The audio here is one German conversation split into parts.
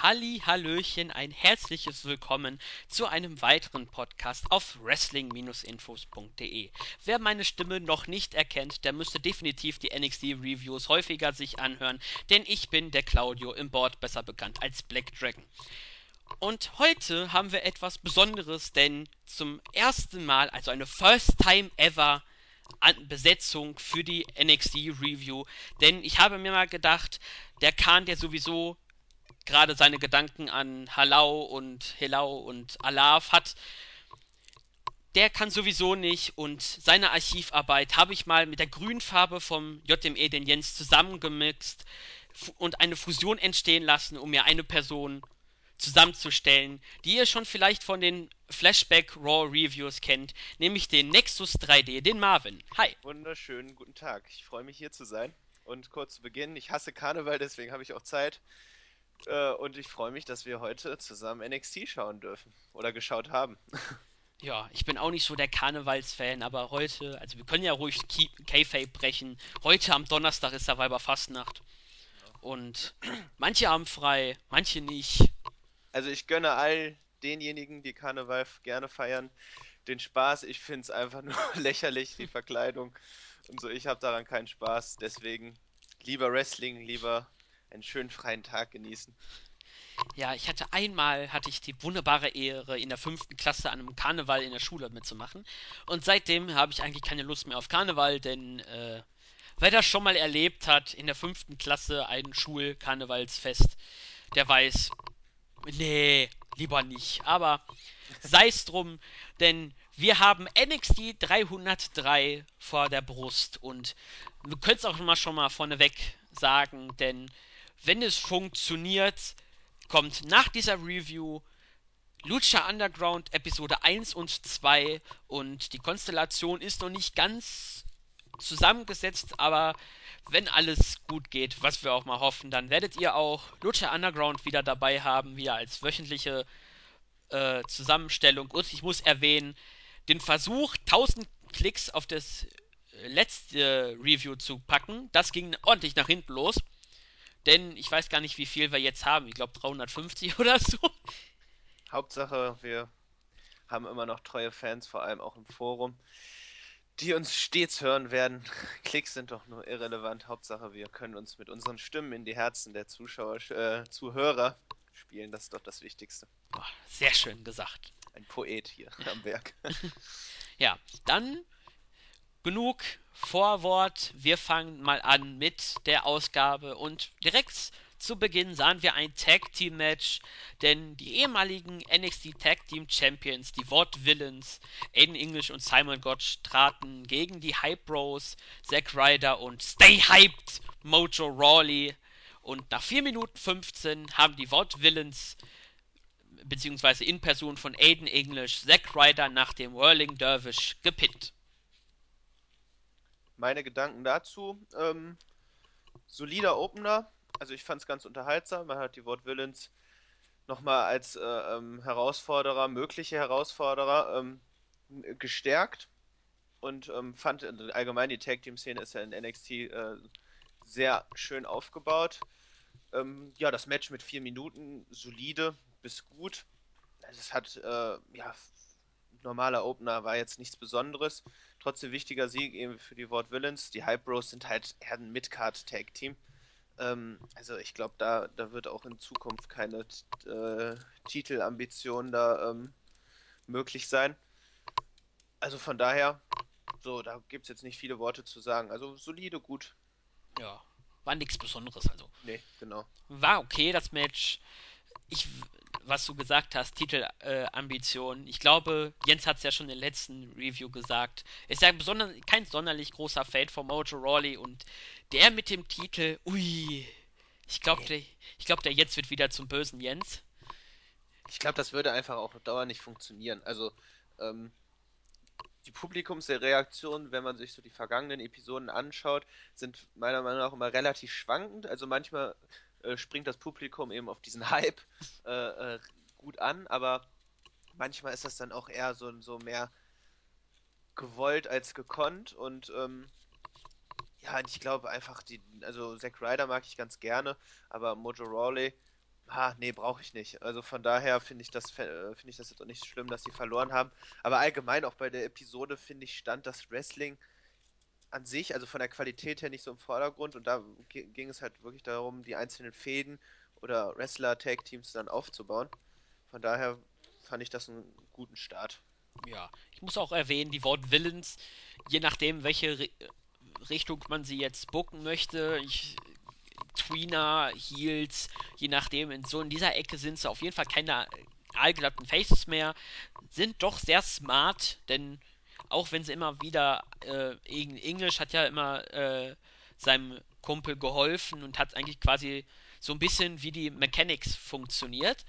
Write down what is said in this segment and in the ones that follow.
Halli, Hallöchen, ein herzliches Willkommen zu einem weiteren Podcast auf wrestling-infos.de. Wer meine Stimme noch nicht erkennt, der müsste definitiv die NXT Reviews häufiger sich anhören, denn ich bin der Claudio im Board, besser bekannt als Black Dragon. Und heute haben wir etwas Besonderes, denn zum ersten Mal, also eine First Time Ever Besetzung für die NXT Review, denn ich habe mir mal gedacht, der Kahn, der sowieso gerade seine Gedanken an Halau und Helau und Alaf hat, der kann sowieso nicht und seine Archivarbeit habe ich mal mit der Grünfarbe vom JME den Jens zusammengemixt und eine Fusion entstehen lassen, um mir eine Person zusammenzustellen, die ihr schon vielleicht von den Flashback Raw Reviews kennt, nämlich den Nexus 3D, den Marvin. Hi. Wunderschönen guten Tag. Ich freue mich hier zu sein. Und kurz zu Beginn, ich hasse Karneval, deswegen habe ich auch Zeit. Äh, und ich freue mich, dass wir heute zusammen NXT schauen dürfen. Oder geschaut haben. Ja, ich bin auch nicht so der Karnevalsfan, aber heute, also wir können ja ruhig K-Fape brechen. Heute am Donnerstag ist Survivor Fastnacht. Und manche haben frei, manche nicht. Also ich gönne all denjenigen, die Karneval gerne feiern, den Spaß. Ich finde es einfach nur lächerlich, die Verkleidung. Und so, ich habe daran keinen Spaß. Deswegen lieber Wrestling, lieber einen schönen freien Tag genießen. Ja, ich hatte einmal hatte ich die wunderbare Ehre, in der fünften Klasse an einem Karneval in der Schule mitzumachen. Und seitdem habe ich eigentlich keine Lust mehr auf Karneval, denn äh, wer das schon mal erlebt hat, in der fünften Klasse ein Schulkarnevalsfest, der weiß, nee, lieber nicht. Aber sei es drum, denn wir haben NXT 303 vor der Brust und wir können es auch mal schon mal vorneweg sagen, denn wenn es funktioniert, kommt nach dieser Review Lucha Underground Episode 1 und 2 und die Konstellation ist noch nicht ganz zusammengesetzt, aber wenn alles gut geht, was wir auch mal hoffen, dann werdet ihr auch Lucha Underground wieder dabei haben, wieder als wöchentliche äh, Zusammenstellung. Und ich muss erwähnen, den Versuch, 1000 Klicks auf das letzte Review zu packen, das ging ordentlich nach hinten los. Denn ich weiß gar nicht, wie viel wir jetzt haben. Ich glaube 350 oder so. Hauptsache, wir haben immer noch treue Fans, vor allem auch im Forum, die uns stets hören werden. Klicks sind doch nur irrelevant. Hauptsache, wir können uns mit unseren Stimmen in die Herzen der Zuschauer, äh, Zuhörer spielen. Das ist doch das Wichtigste. Boah, sehr schön gesagt. Ein Poet hier am Werk. ja, dann genug Vorwort. Wir fangen mal an mit der Ausgabe und direkt zu Beginn sahen wir ein Tag Team Match, denn die ehemaligen NXT Tag Team Champions, die Wort Villains, Aiden English und Simon Gotch traten gegen die Hype Bros, Zack Ryder und Stay Hyped Mojo Rawley. Und nach 4 Minuten 15 haben die Wort Villains beziehungsweise in Person von Aiden English Zack Ryder nach dem Whirling Dervish gepinnt meine Gedanken dazu. Ähm, solider Opener, also ich fand es ganz unterhaltsam. Man hat die Wort Villains nochmal als äh, ähm, Herausforderer, mögliche Herausforderer ähm, gestärkt und ähm, fand allgemein die Tag Team Szene ist ja in NXT äh, sehr schön aufgebaut. Ähm, ja, das Match mit vier Minuten solide bis gut. Es hat äh, ja normaler Opener war jetzt nichts Besonderes. Trotzdem wichtiger Sieg eben für die Wort Villains. Die Hype Bros sind halt eher ein Midcard-Tag-Team. Ähm, also ich glaube, da, da wird auch in Zukunft keine äh, Titelambition da ähm, möglich sein. Also von daher, so, da gibt es jetzt nicht viele Worte zu sagen. Also solide, gut. Ja, war nichts Besonderes, also. Nee, genau. War okay, das Match. Ich was du gesagt hast, Titelambitionen. Äh, ich glaube, Jens hat es ja schon in der letzten Review gesagt. Ist ja besonder, kein sonderlich großer Fan von Mojo Rawley und der mit dem Titel, ui, ich glaube, der, glaub, der Jens wird wieder zum bösen Jens. Ich glaube, das würde einfach auch auf Dauer nicht funktionieren. Also, ähm, die Publikumsreaktionen, wenn man sich so die vergangenen Episoden anschaut, sind meiner Meinung nach immer relativ schwankend. Also manchmal äh, springt das Publikum eben auf diesen Hype äh, äh, gut an, aber manchmal ist das dann auch eher so, so mehr gewollt als gekonnt und ähm, ja, ich glaube einfach, die, also Zack Ryder mag ich ganz gerne, aber Mojo Rawley Ah, nee, brauche ich nicht. Also von daher finde ich das, äh, finde ich das jetzt auch nicht schlimm, dass sie verloren haben. Aber allgemein auch bei der Episode, finde ich, stand das Wrestling an sich, also von der Qualität her nicht so im Vordergrund. Und da gi- ging es halt wirklich darum, die einzelnen Fäden oder Wrestler-Tag-Teams dann aufzubauen. Von daher fand ich das einen guten Start. Ja, ich muss auch erwähnen, die Wort Villains, je nachdem, welche Ri Richtung man sie jetzt booken möchte, ich, Tweener, Heels, je nachdem, in so in dieser Ecke sind sie auf jeden Fall keine allglatten Faces mehr, sind doch sehr smart, denn auch wenn sie immer wieder, äh, English hat ja immer äh, seinem Kumpel geholfen und hat eigentlich quasi so ein bisschen wie die Mechanics funktioniert.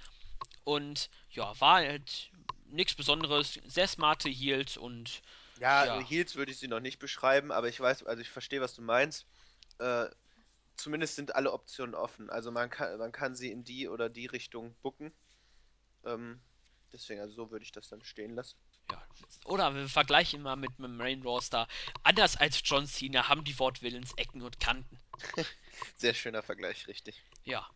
Und ja, war halt nichts Besonderes, sehr smarte Heels und Ja, ja, Heels würde ich sie noch nicht beschreiben, aber ich weiß, also ich verstehe, was du meinst. Äh, zumindest sind alle Optionen offen. Also man kann, man kann sie in die oder die Richtung booken. Ähm, deswegen, also so würde ich das dann stehen lassen. Ja. Oder wir vergleichen mal mit dem Main Roster. Anders als John Cena haben die Wort Villains Ecken und Kanten. Sehr schöner Vergleich, richtig. Ja.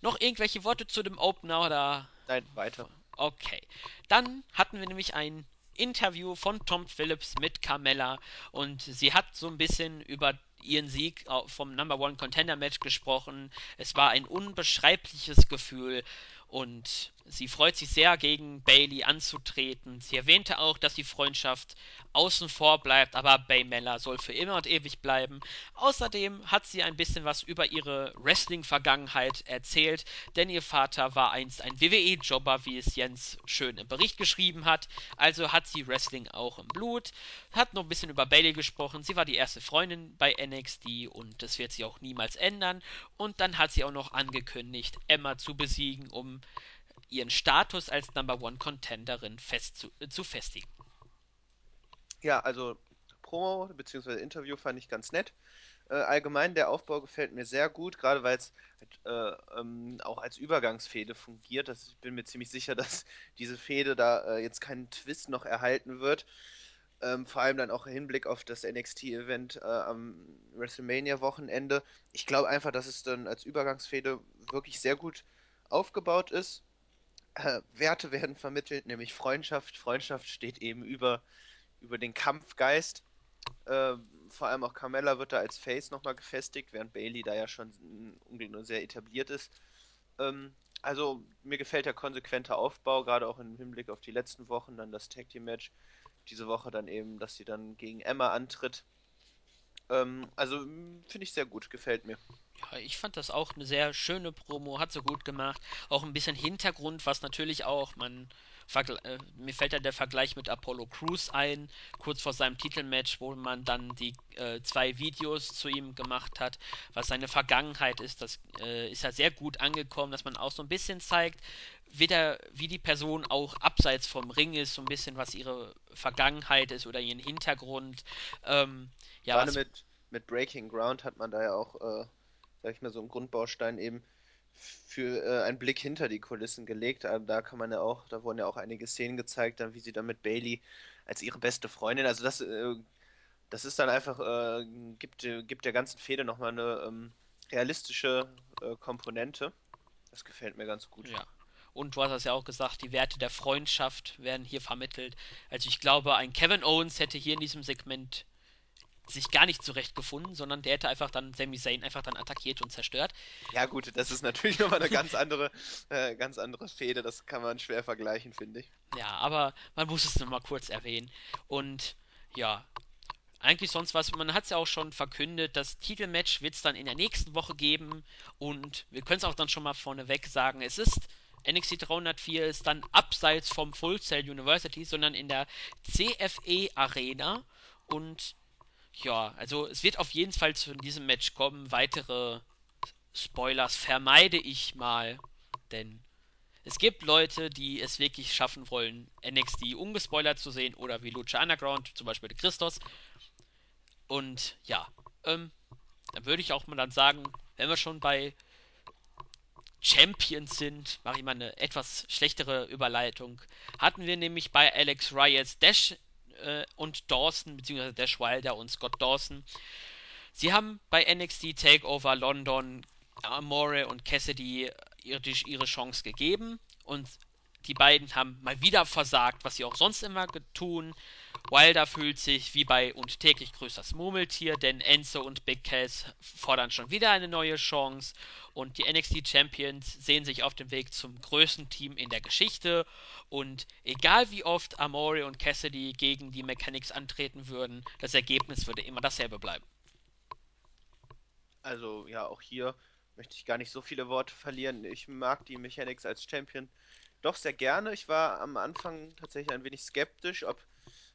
Noch irgendwelche Worte zu dem Opener oder Nein, weiter. Okay. Dann hatten wir nämlich ein Interview von Tom Phillips mit Carmella und sie hat so ein bisschen über ihren Sieg vom Number One Contender Match gesprochen. Es war ein unbeschreibliches Gefühl und sie freut sich sehr, gegen Bailey anzutreten. Sie erwähnte auch, dass die Freundschaft außen vor bleibt, aber Baymella soll für immer und ewig bleiben. Außerdem hat sie ein bisschen was über ihre Wrestling-Vergangenheit erzählt, denn ihr Vater war einst ein WWE-Jobber, wie es Jens schön im Bericht geschrieben hat. Also hat sie Wrestling auch im Blut. Hat noch ein bisschen über Bailey gesprochen. Sie war die erste Freundin bei NXT und das wird sich auch niemals ändern. Und dann hat sie auch noch angekündigt, Emma zu besiegen, um ihren Status als Number One Contenderin fest zu, äh, zu festigen. Ja, also Promo bzw. Interview fand ich ganz nett. Äh, allgemein der Aufbau gefällt mir sehr gut, gerade weil es halt, äh, ähm, auch als Übergangsfehde fungiert. Das, ich bin mir ziemlich sicher, dass diese Fehde da äh, jetzt keinen Twist noch erhalten wird. Ähm, vor allem dann auch im Hinblick auf das NXT-Event äh, am WrestleMania-Wochenende. Ich glaube einfach, dass es dann als Übergangsfehde wirklich sehr gut aufgebaut ist. Äh, Werte werden vermittelt, nämlich Freundschaft. Freundschaft steht eben über, über den Kampfgeist. Äh, vor allem auch Carmella wird da als Face nochmal gefestigt, während Bailey da ja schon sehr etabliert ist. Ähm, also mir gefällt der konsequente Aufbau, gerade auch im Hinblick auf die letzten Wochen, dann das Tag Team Match. Diese Woche dann eben, dass sie dann gegen Emma antritt. Ähm, also finde ich sehr gut, gefällt mir. Ja, ich fand das auch eine sehr schöne Promo, hat sie gut gemacht. Auch ein bisschen Hintergrund, was natürlich auch, man, äh, mir fällt da der Vergleich mit Apollo Crews ein, kurz vor seinem Titelmatch, wo man dann die äh, zwei Videos zu ihm gemacht hat, was seine Vergangenheit ist. Das äh, ist ja sehr gut angekommen, dass man auch so ein bisschen zeigt, wie, der, wie die Person auch abseits vom Ring ist, so ein bisschen, was ihre Vergangenheit ist oder ihren Hintergrund. Ähm, ja, Gerade was mit, mit Breaking Ground hat man da ja auch, äh, sag ich mal, so einen Grundbaustein eben für äh, einen Blick hinter die Kulissen gelegt. Ähm, da kann man ja auch, da wurden ja auch einige Szenen gezeigt, dann wie sie dann mit Bailey als ihre beste Freundin, also das, äh, das ist dann einfach, äh, gibt, gibt der ganzen Fehde nochmal eine ähm, realistische äh, Komponente. Das gefällt mir ganz gut. Ja. Und du hast es ja auch gesagt, die Werte der Freundschaft werden hier vermittelt. Also ich glaube, ein Kevin Owens hätte hier in diesem Segment sich gar nicht zurechtgefunden, sondern der hätte einfach dann Sami Zayn einfach dann attackiert und zerstört. Ja gut, das ist natürlich nochmal eine ganz andere, äh, ganz andere Fehde, das kann man schwer vergleichen, finde ich. Ja, aber man muss es nochmal kurz erwähnen. Und ja, eigentlich sonst was. Man hat es ja auch schon verkündet, das Titelmatch wird es dann in der nächsten Woche geben. Und wir können es auch dann schon mal vorneweg sagen, es ist NXT 304 ist dann abseits vom Full Sail University, sondern in der CFE Arena. Und ja, also es wird auf jeden Fall zu diesem Match kommen. Weitere Spoilers vermeide ich mal, denn es gibt Leute, die es wirklich schaffen wollen, NXT ungespoilert zu sehen oder wie Lucha Underground, zum Beispiel Christos. Und ja, ähm, dann würde ich auch mal dann sagen, wenn wir schon bei Champions sind, mache ich mal eine etwas schlechtere Überleitung. Hatten wir nämlich bei Alex Riots Dash äh, und Dawson, beziehungsweise Dash Wilder und Scott Dawson. Sie haben bei NXT Takeover London Amore und Cassidy ihre, ihre Chance gegeben und die beiden haben mal wieder versagt, was sie auch sonst immer tun. Wilder fühlt sich wie bei und täglich grüßt das Murmeltier, denn Enzo und Big Cass fordern schon wieder eine neue Chance und die NXT Champions sehen sich auf dem Weg zum größten Team in der Geschichte und egal wie oft Amore und Cassidy gegen die Mechanics antreten würden, das Ergebnis würde immer dasselbe bleiben. Also ja, auch hier möchte ich gar nicht so viele Worte verlieren. Ich mag die Mechanics als Champion doch sehr gerne. Ich war am Anfang tatsächlich ein wenig skeptisch, ob,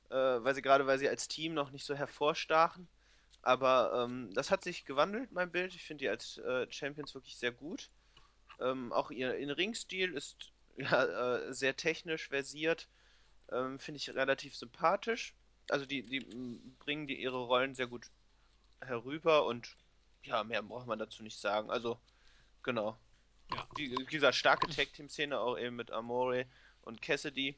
äh, weil sie gerade, weil sie als Team noch nicht so hervorstachen. Aber ähm, das hat sich gewandelt, mein Bild. Ich finde die als äh, Champions wirklich sehr gut. Ähm, auch ihr In-Ring-Stil ist ja, äh, sehr technisch versiert. Ähm, finde ich relativ sympathisch. Also die, die bringen die ihre Rollen sehr gut herüber und ja, mehr braucht man dazu nicht sagen. Also, genau. Ja. Wie, wie gesagt, starke Tag-Team-Szene auch eben mit Amore und Cassidy.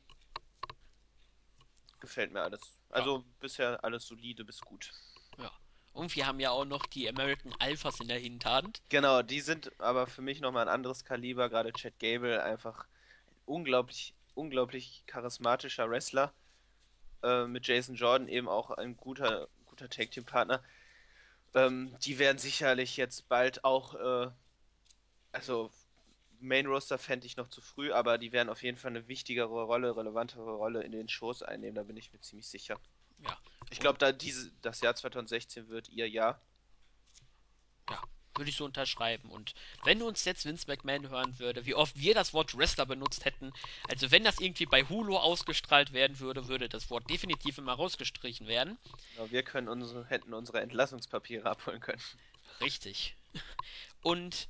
Gefällt mir alles. Also Ja. bisher alles solide bis gut. Ja. Und wir haben ja auch noch die American Alphas in der Hinterhand. Genau, die sind aber für mich nochmal ein anderes Kaliber. Gerade Chad Gable, einfach unglaublich, unglaublich charismatischer Wrestler. Äh, mit Jason Jordan eben auch ein guter, guter Tag-Team-Partner. Ähm, die werden sicherlich jetzt bald auch, äh, also Main Roster fände ich noch zu früh, aber die werden auf jeden Fall eine wichtigere Rolle, relevantere Rolle in den Shows einnehmen, da bin ich mir ziemlich sicher. Ja. Ich glaube, da diese, das Jahr 2016 wird ihr Jahr. ja, würde ich so unterschreiben. Und wenn uns jetzt Vince McMahon hören würde, wie oft wir das Wort Wrestler benutzt hätten, also wenn das irgendwie bei Hulu ausgestrahlt werden würde, würde das Wort definitiv immer rausgestrichen werden. Genau, wir können unsere, hätten unsere Entlassungspapiere abholen können. Richtig. Und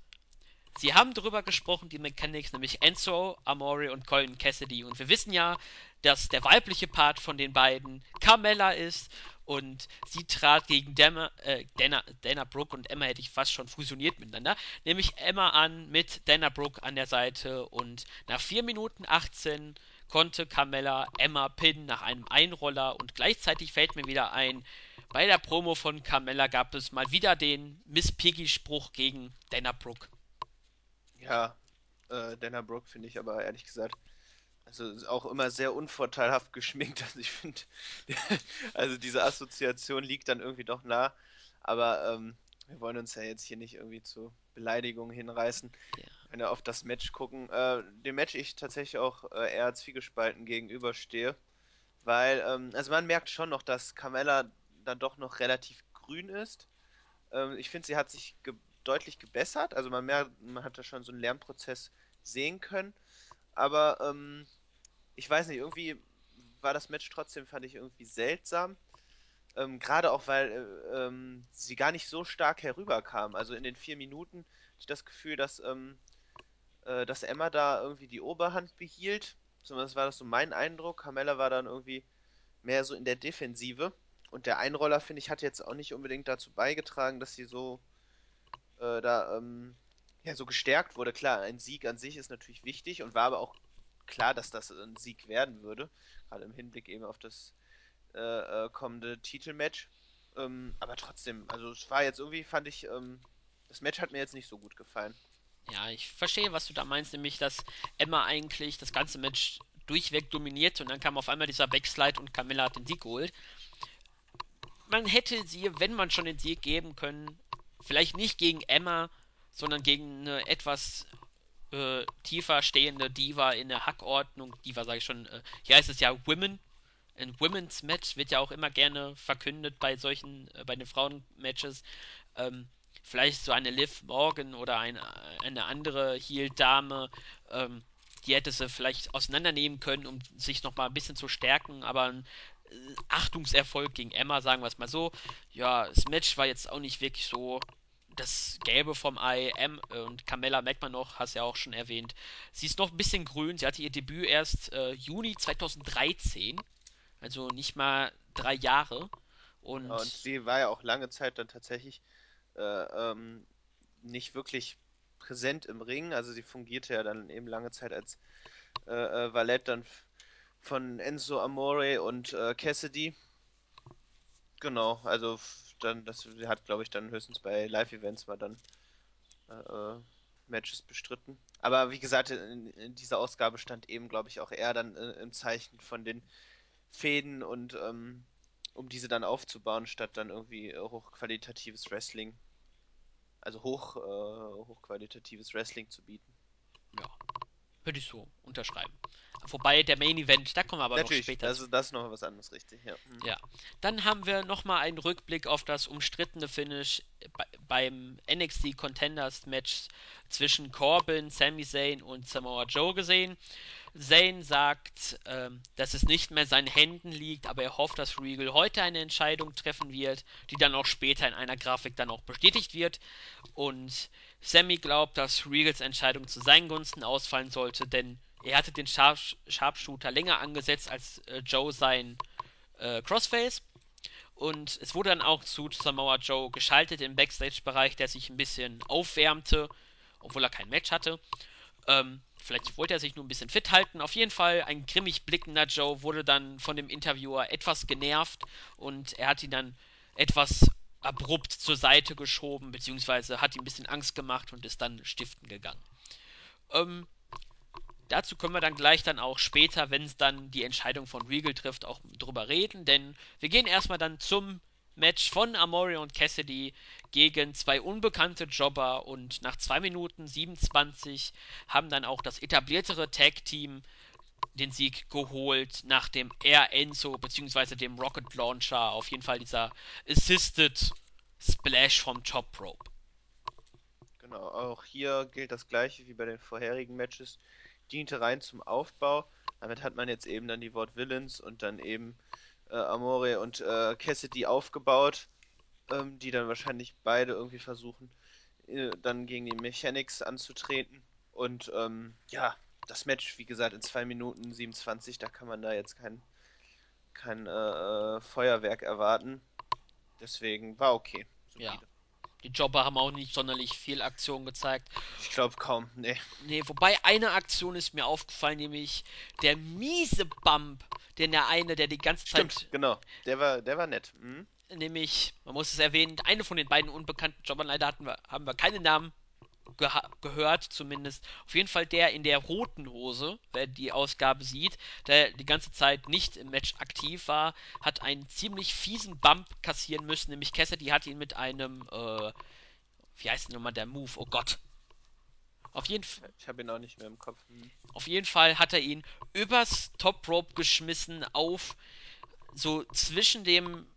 Sie haben darüber gesprochen, die Mechanics, nämlich Enzo, Amore und Colin Cassidy. Und wir wissen ja, dass der weibliche Part von den beiden Carmella ist. Und sie trat gegen Dana, äh, Dana, Dana Brooke und Emma hätte ich fast schon fusioniert miteinander. Nämlich Emma an mit Dana Brooke an der Seite. Und nach 4 Minuten 18 konnte Carmella Emma pinnen nach einem Einroller. Und gleichzeitig fällt mir wieder ein, bei der Promo von Carmella gab es mal wieder den Miss Piggy-Spruch gegen Dana Brooke. Ja, äh, Dana Brooke finde ich aber ehrlich gesagt, also ist auch immer sehr unvorteilhaft geschminkt. Also ich finde, also diese Assoziation liegt dann irgendwie doch nah. Aber ähm, wir wollen uns ja jetzt hier nicht irgendwie zu Beleidigungen hinreißen. Ja. Wenn wir auf das Match gucken, äh, dem Match ich tatsächlich auch äh, eher zwiegespalten gegenüberstehe. Weil, ähm, also man merkt schon noch, dass Carmella dann doch noch relativ grün ist. Ähm, ich finde, sie hat sich deutlich gebessert. Also man, merkt, man hat da schon so einen Lernprozess sehen können. Aber ähm, ich weiß nicht, irgendwie war das Match trotzdem, fand ich irgendwie seltsam. Ähm, gerade auch, weil äh, ähm, sie gar nicht so stark herüberkam. Also in den vier Minuten hatte ich das Gefühl, dass, ähm, äh, dass Emma da irgendwie die Oberhand behielt. Zumindest war das so mein Eindruck. Carmella war dann irgendwie mehr so in der Defensive. Und der Einroller, finde ich, hat jetzt auch nicht unbedingt dazu beigetragen, dass sie so äh, da ähm, ja, so gestärkt wurde. Klar, ein Sieg an sich ist natürlich wichtig und war aber auch klar, dass das ein Sieg werden würde. Gerade im Hinblick eben auf das äh, äh, kommende Titelmatch. Ähm, aber trotzdem, also es war jetzt irgendwie, fand ich, ähm, das Match hat mir jetzt nicht so gut gefallen. Ja, ich verstehe, was du da meinst, nämlich dass Emma eigentlich das ganze Match durchweg dominiert und dann kam auf einmal dieser Backslide und Camilla hat den Sieg geholt. Man hätte sie, wenn man schon den Sieg geben können, vielleicht nicht gegen Emma, sondern gegen eine etwas äh, tiefer stehende Diva in der Hackordnung. Diva sage ich schon, äh, hier heißt es ja Women. Ein Women's Match wird ja auch immer gerne verkündet bei solchen, äh, bei den Frauenmatches. Ähm, vielleicht so eine Liv Morgan oder eine, eine andere Heel-Dame, ähm, die hätte sie vielleicht auseinandernehmen können, um sich nochmal ein bisschen zu stärken, aber ein äh, Achtungserfolg gegen Emma, sagen wir es mal so. Ja, das Match war jetzt auch nicht wirklich so das Gelbe vom Ei. M und Carmella merkt man noch, hast ja auch schon erwähnt. Sie ist noch ein bisschen grün. Sie hatte ihr Debüt erst äh, Juni 2013, also nicht mal drei Jahre. Ja, und Und sie war ja auch lange Zeit dann tatsächlich äh, ähm, nicht wirklich präsent im Ring. Also sie fungierte ja dann eben lange Zeit als äh, äh, Valette dann von Enzo Amore und äh, Cassidy. Genau, also dann, das hat, glaube ich, dann höchstens bei Live-Events mal dann äh, äh, Matches bestritten. Aber wie gesagt, in, in dieser Ausgabe stand eben, glaube ich, auch eher dann äh, im Zeichen von den Fäden und ähm, um diese dann aufzubauen, statt dann irgendwie hochqualitatives Wrestling, also hoch, äh, hochqualitatives Wrestling zu bieten. Würde ich so unterschreiben. Vorbei der Main Event, da kommen wir aber Natürlich, noch später das, zu. das ist noch was anderes, richtig, ja. Hm. Ja, dann haben wir nochmal einen Rückblick auf das umstrittene Finish bei, beim NXT Contenders Match zwischen Corbin, Sami Zayn und Samoa Joe gesehen. Zayn sagt, ähm, dass es nicht mehr in seinen Händen liegt, aber er hofft, dass Regal heute eine Entscheidung treffen wird, die dann auch später in einer Grafik dann auch bestätigt wird. Und Sammy glaubt, dass Regals Entscheidung zu seinen Gunsten ausfallen sollte, denn er hatte den Sharp Sharpshooter länger angesetzt als äh, Joe sein äh, Crossface. Und es wurde dann auch zu Samoa Joe geschaltet im Backstage-Bereich, der sich ein bisschen aufwärmte, obwohl er kein Match hatte. Ähm, vielleicht wollte er sich nur ein bisschen fit halten. Auf jeden Fall, ein grimmig blickender Joe wurde dann von dem Interviewer etwas genervt und er hat ihn dann etwas abrupt zur Seite geschoben, beziehungsweise hat ihm ein bisschen Angst gemacht und ist dann stiften gegangen. Ähm, dazu können wir dann gleich dann auch später, wenn es dann die Entscheidung von Regal trifft, auch drüber reden, denn wir gehen erstmal dann zum Match von Amore und Cassidy gegen zwei unbekannte Jobber und nach 2 Minuten 27 haben dann auch das etabliertere Tag-Team den Sieg geholt, nachdem er Enzo bzw. dem Rocket Launcher auf jeden Fall dieser Assisted Splash vom Top Rope. Genau, auch hier gilt das gleiche wie bei den vorherigen Matches. Diente rein zum Aufbau. Damit hat man jetzt eben dann die Wort Villains und dann eben äh, Amore und äh, Cassidy aufgebaut, ähm, die dann wahrscheinlich beide irgendwie versuchen, äh, dann gegen die Mechanics anzutreten. Und ähm, ja, das Match, wie gesagt, in 2 Minuten 27, da kann man da jetzt kein, kein äh, äh, Feuerwerk erwarten. Deswegen war okay. Ja. Die Jobber haben auch nicht sonderlich viel Aktion gezeigt. Ich glaube kaum, nee. Nee, wobei eine Aktion ist mir aufgefallen, nämlich der miese Bump, den der eine, der die ganze Zeit Stimmt, genau. Der war, der war nett. Mhm. nämlich, man muss es erwähnen, eine von den beiden unbekannten Jobbern, leider hatten wir, haben wir keine Namen gehört, zumindest. Auf jeden Fall der in der roten Hose, wer die Ausgabe sieht, der die ganze Zeit nicht im Match aktiv war, hat einen ziemlich fiesen Bump kassieren müssen, nämlich Cassidy hat ihn mit einem, äh, wie heißt denn nochmal der Move? Oh Gott. Auf jeden, Ich habe ihn auch nicht mehr im Kopf. Mhm. auf jeden Fall hat er ihn übers Top Rope geschmissen auf so zwischen dem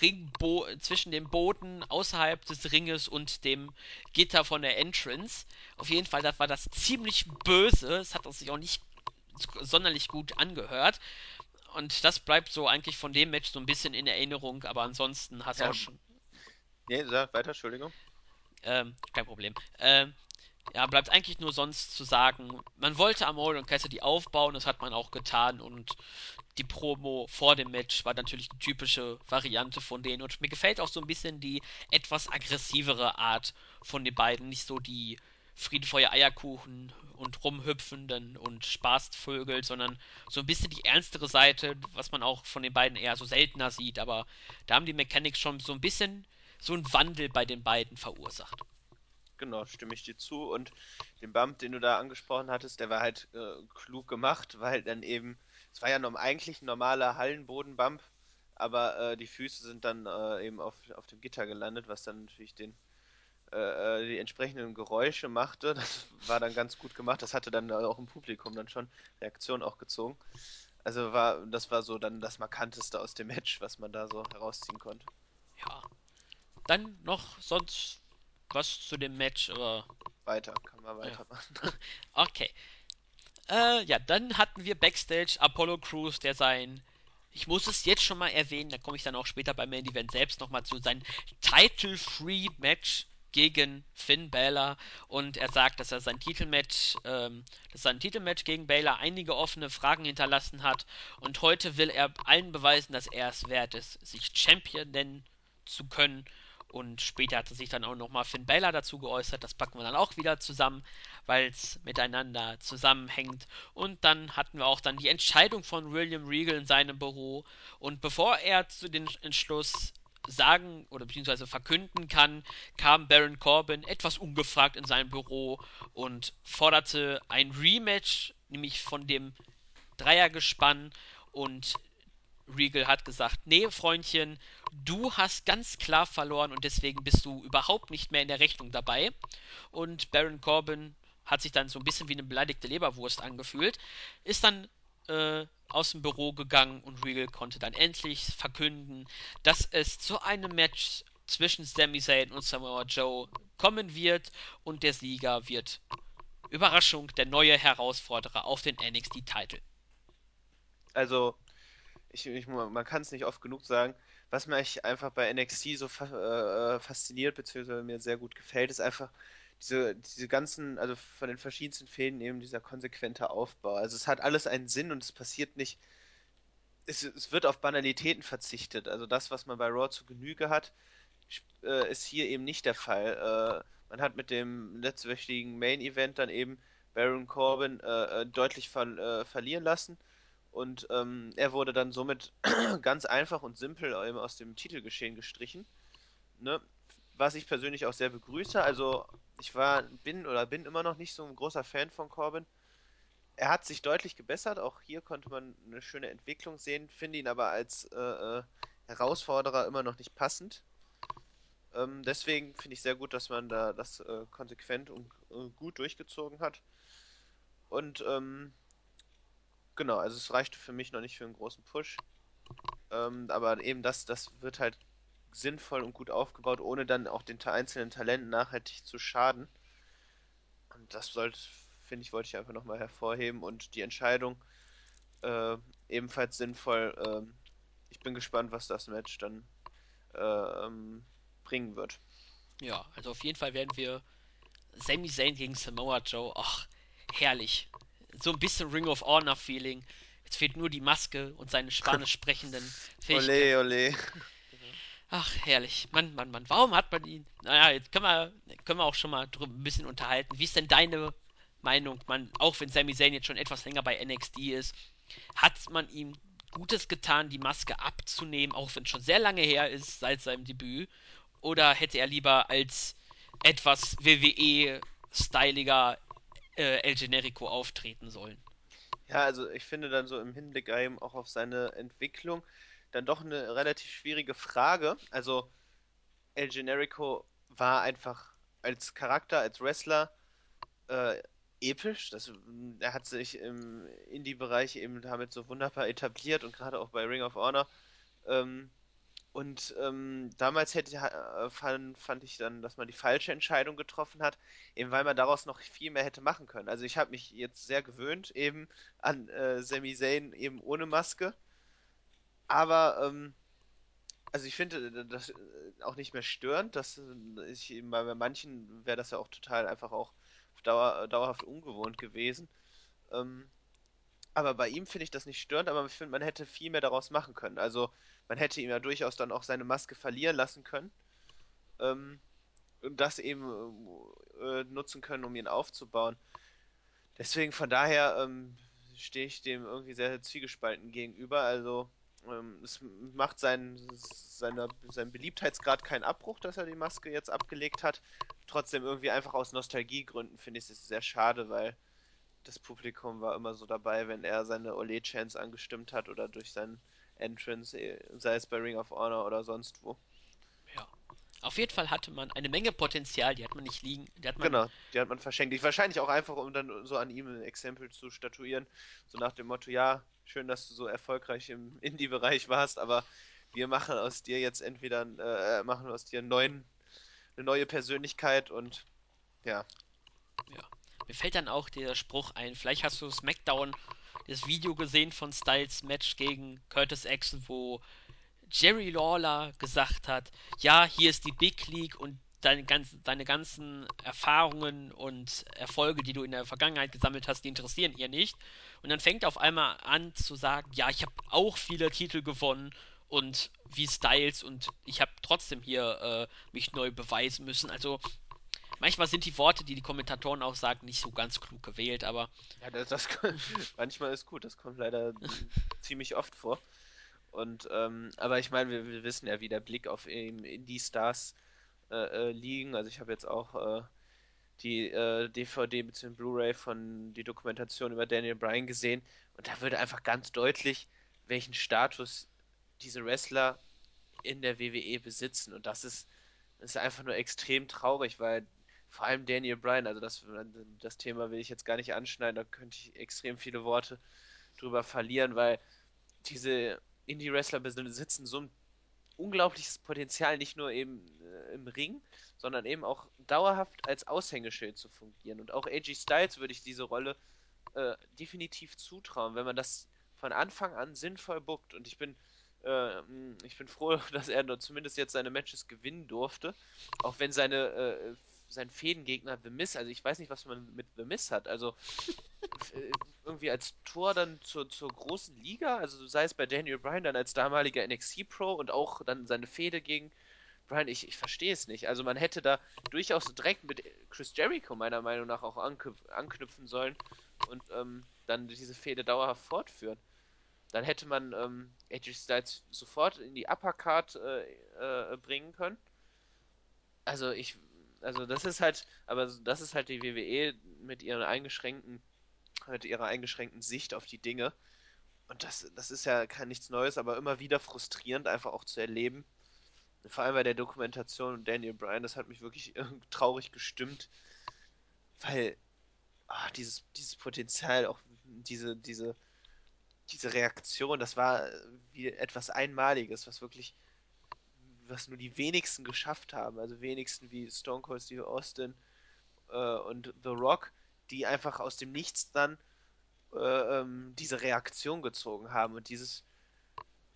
Ringbo zwischen dem Boden außerhalb des Ringes und dem Gitter von der Entrance. Auf jeden Fall, das war das ziemlich böse. Es hat sich auch nicht sonderlich gut angehört. Und das bleibt so eigentlich von dem Match so ein bisschen in Erinnerung, aber ansonsten hast du Ja. auch schon. Nee, sag weiter, Entschuldigung. Ähm, kein Problem. Ähm, ja, bleibt eigentlich nur sonst zu sagen, man wollte Amore und Cassidy aufbauen, das hat man auch getan und die Promo vor dem Match war natürlich die typische Variante von denen und mir gefällt auch so ein bisschen die etwas aggressivere Art von den beiden, nicht so die Friede, Feuer, Eierkuchen und rumhüpfenden und Spaßvögel, sondern so ein bisschen die ernstere Seite, was man auch von den beiden eher so seltener sieht, aber da haben die Mechanics schon so ein bisschen so einen Wandel bei den beiden verursacht. Genau, stimme ich dir zu. Und den Bump, den du da angesprochen hattest, der war halt äh, klug gemacht, weil dann eben, es war ja noch, eigentlich ein normaler Hallenboden-Bump, aber äh, die Füße sind dann äh, eben auf, auf dem Gitter gelandet, was dann natürlich den, äh, äh, die entsprechenden Geräusche machte. Das war dann ganz gut gemacht. Das hatte dann auch im Publikum dann schon Reaktion auch gezogen. Also war, das war so dann das Markanteste aus dem Match, was man da so herausziehen konnte. Ja. Dann noch sonst was zu dem Match, aber Weiter, kann man weitermachen. okay. Äh, ja, dann hatten wir Backstage Apollo Crews, der sein, ich muss es jetzt schon mal erwähnen, da komme ich dann auch später beim Main Event selbst nochmal zu, sein Title-Free-Match gegen Finn Balor und er sagt, dass er sein Titelmatch, ähm, dass sein Titelmatch gegen Balor einige offene Fragen hinterlassen hat und heute will er allen beweisen, dass er es wert ist, sich Champion nennen zu können und später hat er sich dann auch nochmal Finn Balor dazu geäußert, das packen wir dann auch wieder zusammen, weil es miteinander zusammenhängt. Und dann hatten wir auch dann die Entscheidung von William Regal in seinem Büro. Und bevor er zu den Entschluss sagen oder beziehungsweise verkünden kann, kam Baron Corbin etwas ungefragt in sein Büro und forderte ein Rematch, nämlich von dem Dreiergespann. Und Regal hat gesagt, nee, Freundchen, du hast ganz klar verloren und deswegen bist du überhaupt nicht mehr in der Rechnung dabei. Und Baron Corbin hat sich dann so ein bisschen wie eine beleidigte Leberwurst angefühlt, ist dann äh, aus dem Büro gegangen und Regal konnte dann endlich verkünden, dass es zu einem Match zwischen Sami Zayn und Samoa Joe kommen wird und der Sieger wird Überraschung der neue Herausforderer auf den NXT-Titel. Also, ich, ich, man kann es nicht oft genug sagen. Was mich einfach bei NXT so fa äh, fasziniert, beziehungsweise mir sehr gut gefällt, ist einfach diese, diese ganzen, also von den verschiedensten Fäden eben dieser konsequente Aufbau. Also es hat alles einen Sinn und es passiert nicht, es, es wird auf Banalitäten verzichtet. Also das, was man bei Raw zu Genüge hat, äh, ist hier eben nicht der Fall. Äh, man hat mit dem letztwöchigen Main Event dann eben Baron Corbin äh, äh deutlich ver äh, verlieren lassen und ähm, er wurde dann somit ganz einfach und simpel aus dem Titelgeschehen gestrichen. Ne? Was ich persönlich auch sehr begrüße. Also ich war, bin oder bin immer noch nicht so ein großer Fan von Corbin. Er hat sich deutlich gebessert. Auch hier konnte man eine schöne Entwicklung sehen. Finde ihn aber als äh, äh Herausforderer immer noch nicht passend. Ähm, deswegen finde ich sehr gut, dass man da das äh, konsequent und äh, gut durchgezogen hat. Und ähm, Genau, also es reichte für mich noch nicht für einen großen Push. Ähm, aber eben das, das wird halt sinnvoll und gut aufgebaut, ohne dann auch den einzelnen Talenten nachhaltig zu schaden. Und das sollte, finde ich, wollte ich einfach nochmal hervorheben. Und die Entscheidung äh, ebenfalls sinnvoll. Ähm, ich bin gespannt, was das Match dann äh, ähm, bringen wird. Ja, also auf jeden Fall werden wir Sami Zayn gegen Samoa Joe. Ach, herrlich. So ein bisschen Ring of Honor Feeling. Jetzt fehlt nur die Maske und seine spanisch sprechenden Fähigkeiten. Ole, ole. Ach, herrlich. Mann, Mann, Mann. Warum hat man ihn? Naja, jetzt können wir, können wir auch schon mal drüber ein bisschen unterhalten. Wie ist denn deine Meinung, man, auch wenn Sami Zayn jetzt schon etwas länger bei NXT ist, hat man ihm Gutes getan, die Maske abzunehmen, auch wenn es schon sehr lange her ist, seit seinem Debüt? Oder hätte er lieber als etwas WWE-styliger äh, El Generico auftreten sollen? Ja, also ich finde dann so im Hinblick eben auch auf seine Entwicklung dann doch eine relativ schwierige Frage. Also El Generico war einfach als Charakter, als Wrestler äh, episch. Das, er hat sich im Indie-Bereich eben damit so wunderbar etabliert und gerade auch bei Ring of Honor. Ähm, und ähm, damals hätte, äh, fand, fand ich dann, dass man die falsche Entscheidung getroffen hat, eben weil man daraus noch viel mehr hätte machen können. Also ich habe mich jetzt sehr gewöhnt eben an äh, Sami Zayn eben ohne Maske. Aber ähm, also ich finde das äh, auch nicht mehr störend, dass äh, ich eben bei manchen wäre das ja auch total einfach auch Dauer, dauerhaft ungewohnt gewesen. Ähm, aber bei ihm finde ich das nicht störend, aber ich finde, man hätte viel mehr daraus machen können. Also man hätte ihm ja durchaus dann auch seine Maske verlieren lassen können. Ähm, und das eben äh, nutzen können, um ihn aufzubauen. Deswegen von daher ähm, stehe ich dem irgendwie sehr zwiegespalten gegenüber. Also ähm, es macht seinen, seiner, seinen Beliebtheitsgrad keinen Abbruch, dass er die Maske jetzt abgelegt hat. Trotzdem irgendwie einfach aus Nostalgiegründen finde ich es sehr schade, weil das Publikum war immer so dabei, wenn er seine Ole-Chance angestimmt hat oder durch seinen Entrance, eh, sei es bei Ring of Honor oder sonst wo. Ja. Auf jeden Fall hatte man eine Menge Potenzial, die hat man nicht liegen. Die hat man. Genau, die hat man verschenkt. Wahrscheinlich auch einfach, um dann so an ihm ein Exempel zu statuieren. So nach dem Motto, ja, schön, dass du so erfolgreich im Indie-Bereich warst, aber wir machen aus dir jetzt entweder äh, machen aus dir einen neuen, eine neue Persönlichkeit und ja. Ja. Mir fällt dann auch der Spruch ein. Vielleicht hast du SmackDown das Video gesehen von Styles Match gegen Curtis Axel, wo Jerry Lawler gesagt hat, ja, hier ist die Big League und deine, ganz, deine ganzen Erfahrungen und Erfolge, die du in der Vergangenheit gesammelt hast, die interessieren ihr nicht. Und dann fängt er auf einmal an zu sagen, ja, ich habe auch viele Titel gewonnen und wie Styles und ich habe trotzdem hier äh, mich neu beweisen müssen. Also manchmal sind die Worte, die die Kommentatoren auch sagen, nicht so ganz klug gewählt, aber Ja, das, das manchmal ist gut, das kommt leider ziemlich oft vor. Und, ähm, aber ich meine, wir, wir wissen ja, wie der Blick auf eben Indie-Stars äh, äh, liegen. Also ich habe jetzt auch äh, die äh, DVD bzw. Blu-ray von die Dokumentation über Daniel Bryan gesehen und da wird einfach ganz deutlich, welchen Status diese Wrestler in der WWE besitzen und das ist, das ist einfach nur extrem traurig, weil vor allem Daniel Bryan, also das, das Thema will ich jetzt gar nicht anschneiden, da könnte ich extrem viele Worte drüber verlieren, weil diese Indie-Wrestler besitzen so ein unglaubliches Potenzial, nicht nur eben äh, im Ring, sondern eben auch dauerhaft als Aushängeschild zu fungieren. Und auch AJ Styles würde ich diese Rolle äh, definitiv zutrauen, wenn man das von Anfang an sinnvoll bookt. Und ich bin, äh, ich bin froh, dass er zumindest jetzt seine Matches gewinnen durfte, auch wenn seine äh, sein Fädengegner The Miss, also ich weiß nicht, was man mit The Miss hat. Also äh, irgendwie als Tor dann zur, zur großen Liga, also sei es bei Daniel Bryan dann als damaliger NXT Pro und auch dann seine Fehde gegen Bryan, ich, ich verstehe es nicht. Also man hätte da durchaus direkt mit Chris Jericho meiner Meinung nach auch anknüpfen sollen und ähm, dann diese Fehde dauerhaft fortführen. Dann hätte man ähm, Styles sofort in die Uppercard äh, äh, bringen können. Also ich, also das ist halt, aber das ist halt die WWE mit ihren eingeschränkten mit ihrer eingeschränkten Sicht auf die Dinge. Und das, das ist ja kein nichts Neues, aber immer wieder frustrierend, einfach auch zu erleben. Vor allem bei der Dokumentation und Daniel Bryan, das hat mich wirklich traurig gestimmt, weil ach, dieses, dieses Potenzial, auch diese, diese, diese Reaktion, das war wie etwas Einmaliges, was wirklich, was nur die wenigsten geschafft haben. Also wenigsten wie Stone Cold Steve Austin äh, und The Rock, die einfach aus dem Nichts dann äh, ähm, diese Reaktion gezogen haben und dieses,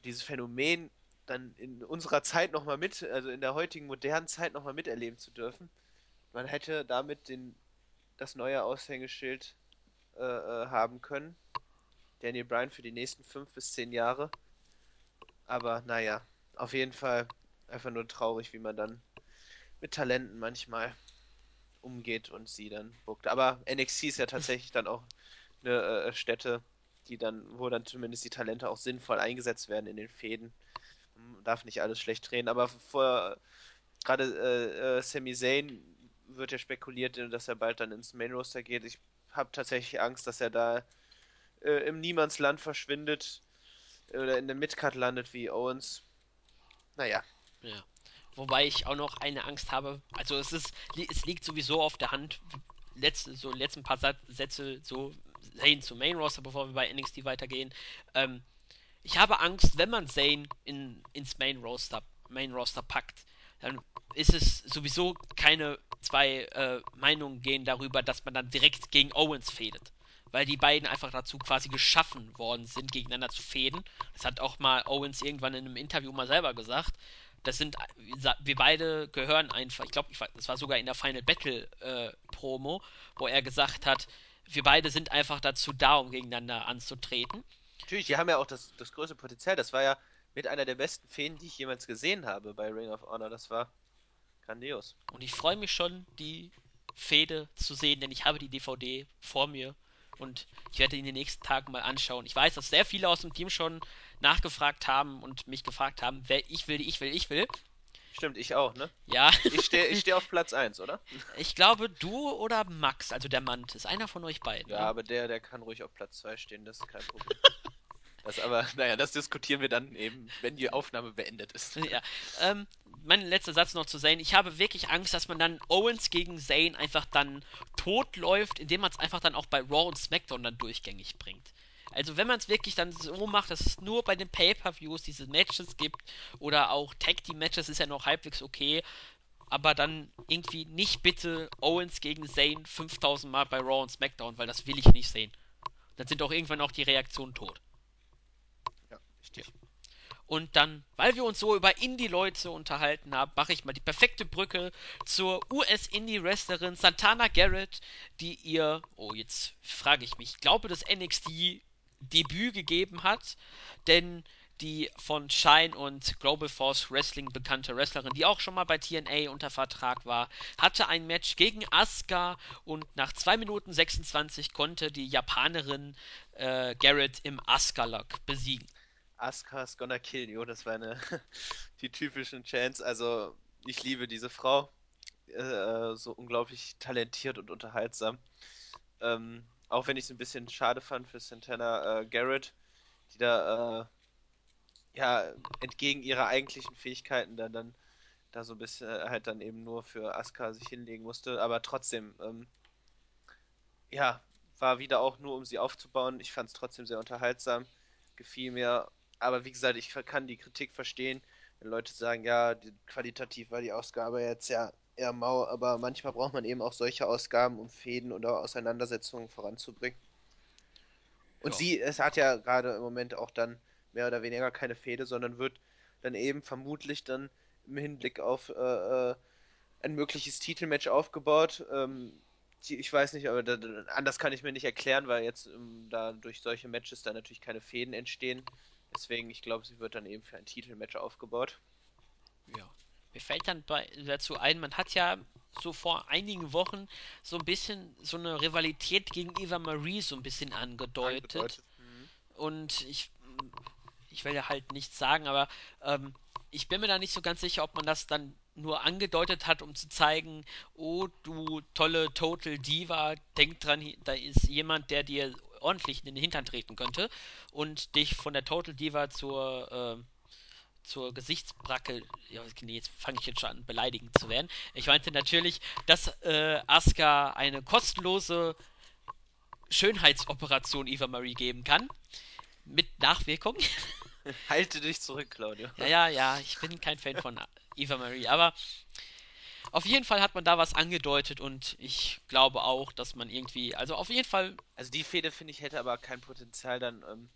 dieses Phänomen dann in unserer Zeit nochmal mit, also in der heutigen modernen Zeit nochmal miterleben zu dürfen. Man hätte damit den, das neue Aushängeschild äh, äh, haben können. Daniel Bryan für die nächsten fünf bis zehn Jahre. Aber naja, auf jeden Fall einfach nur traurig, wie man dann mit Talenten manchmal umgeht und sie dann buckt. Aber NXT ist ja tatsächlich dann auch eine äh, Stätte, die dann, wo dann zumindest die Talente auch sinnvoll eingesetzt werden in den Fäden. Man darf nicht alles schlecht drehen, aber vor gerade äh, äh, Sami Zayn wird ja spekuliert, dass er bald dann ins Main Roster geht. Ich habe tatsächlich Angst, dass er da äh, im Niemandsland verschwindet oder in der Midcard landet wie Owens. Naja. Ja. Wobei ich auch noch eine Angst habe. Also es ist, es liegt sowieso auf der Hand. Letzte, so letzten paar Sätze so Zane zum Main Roster, bevor wir bei NXT weitergehen. Ähm, ich habe Angst, wenn man Zane in, ins Main Roster, Main Roster packt, dann ist es sowieso keine zwei äh, Meinungen gehen darüber, dass man dann direkt gegen Owens fädet. Weil die beiden einfach dazu quasi geschaffen worden sind, gegeneinander zu fäden. Das hat auch mal Owens irgendwann in einem Interview mal selber gesagt. Das sind, wir beide gehören einfach, ich glaube, das war sogar in der Final Battle äh, Promo, wo er gesagt hat, wir beide sind einfach dazu da, um gegeneinander anzutreten. Natürlich, die haben ja auch das, das größte Potenzial. Das war ja mit einer der besten Feen, die ich jemals gesehen habe bei Ring of Honor. Das war grandios. Und ich freue mich schon, die Fehde zu sehen, denn ich habe die DVD vor mir und ich werde in den nächsten Tagen mal anschauen. Ich weiß, dass sehr viele aus dem Team schon nachgefragt haben und mich gefragt haben, wer ich will, ich will, ich will. Stimmt, ich auch, ne? Ja. Ich stehe ich steh auf Platz 1, oder? Ich glaube, du oder Max, also der Mantis, einer von euch beiden. Ja, ne? aber der, der kann ruhig auf Platz 2 stehen, das ist kein Problem. Das aber, naja, das diskutieren wir dann eben, wenn die Aufnahme beendet ist. Ja, ähm, mein letzter Satz noch zu Zane. Ich habe wirklich Angst, dass man dann Owens gegen Zane einfach dann tot läuft, indem man es einfach dann auch bei Raw und SmackDown dann durchgängig bringt. Also wenn man es wirklich dann so macht, dass es nur bei den Pay-Per-Views diese Matches gibt oder auch Tag Team Matches ist ja noch halbwegs okay, aber dann irgendwie nicht bitte Owens gegen Zane 5000 Mal bei Raw und SmackDown, weil das will ich nicht sehen. Dann sind auch irgendwann auch die Reaktionen tot. Ja, richtig. Ja. Und dann, weil wir uns so über Indie-Leute unterhalten haben, mache ich mal die perfekte Brücke zur US-Indie-Wrestlerin Santana Garrett, die ihr, oh, jetzt frage ich mich, ich glaube, das NXT Debüt gegeben hat, denn die von Shine und Global Force Wrestling bekannte Wrestlerin, die auch schon mal bei TNA unter Vertrag war, hatte ein Match gegen Asuka und nach 2 Minuten 26 konnte die Japanerin äh, Garrett im Asuka-Lock besiegen. Asuka's gonna kill you. Das war eine, die typischen Chants. Also, ich liebe diese Frau. Äh, so unglaublich talentiert und unterhaltsam. Ähm, auch wenn ich es ein bisschen schade fand für Santana äh, Garrett, die da äh, ja entgegen ihrer eigentlichen Fähigkeiten dann, dann da so ein bisschen äh, halt dann eben nur für Asuka sich hinlegen musste. Aber trotzdem, ähm, ja, war wieder auch nur, um sie aufzubauen. Ich fand es trotzdem sehr unterhaltsam, gefiel mir. Aber wie gesagt, ich kann die Kritik verstehen, wenn Leute sagen, ja, die, qualitativ war die Ausgabe jetzt ja eher mau, aber manchmal braucht man eben auch solche Ausgaben, um Fäden oder Auseinandersetzungen voranzubringen. Und Ja, sie, es hat ja gerade im Moment auch dann mehr oder weniger keine Fehde, sondern wird dann eben vermutlich dann im Hinblick auf äh, äh, ein mögliches Titelmatch aufgebaut. Ähm, die, ich weiß nicht, aber da, da, anders kann ich mir nicht erklären, weil jetzt ähm, da durch solche Matches dann natürlich keine Fäden entstehen. Deswegen, ich glaube, sie wird dann eben für ein Titelmatch aufgebaut. ja. Mir fällt dann bei, dazu ein, man hat ja so vor einigen Wochen so ein bisschen so eine Rivalität gegen Eva Marie so ein bisschen angedeutet. Angedeutet. Mhm. Und ich ich will ja halt nichts sagen, aber ähm, ich bin mir da nicht so ganz sicher, ob man das dann nur angedeutet hat, um zu zeigen, oh, du tolle Total Diva, denk dran, da ist jemand, der dir ordentlich in den Hintern treten könnte und dich von der Total Diva zur, äh, zur Gesichtsbracke, ja, nee, jetzt fange ich jetzt schon an, beleidigend zu werden. Ich meinte natürlich, dass äh, Asuka eine kostenlose Schönheitsoperation Eva Marie geben kann, mit Nachwirkung. Halte dich zurück, Claudio. Ja, ja, ja, ich bin kein Fan von Eva Marie, aber auf jeden Fall hat man da was angedeutet und ich glaube auch, dass man irgendwie, also auf jeden Fall, Also die Fehde, finde ich, hätte aber kein Potenzial dann. Ähm,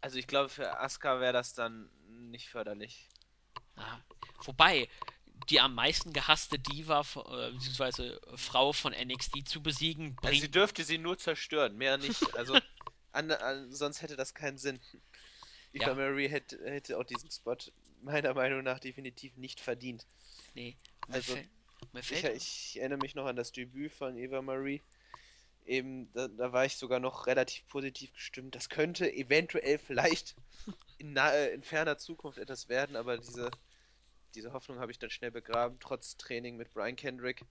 also ich glaube, für Asuka wäre das dann nicht förderlich. ah, wobei die am meisten gehasste Diva, äh, beziehungsweise Frau von NXT zu besiegen, Also sie dürfte sie nur zerstören, mehr nicht. Also an, an, sonst hätte das keinen Sinn. Eva ja, Marie hätte, hätte auch diesen Spot meiner Meinung nach definitiv nicht verdient. nee, mir, Also fällt, mir ich, fällt, ich erinnere mich noch an das Debüt von Eva Marie. Eben, da, da war ich sogar noch relativ positiv gestimmt. Das könnte eventuell vielleicht in, nahe, in ferner Zukunft etwas werden, aber diese, diese Hoffnung habe ich dann schnell begraben, trotz Training mit Brian Kendrick.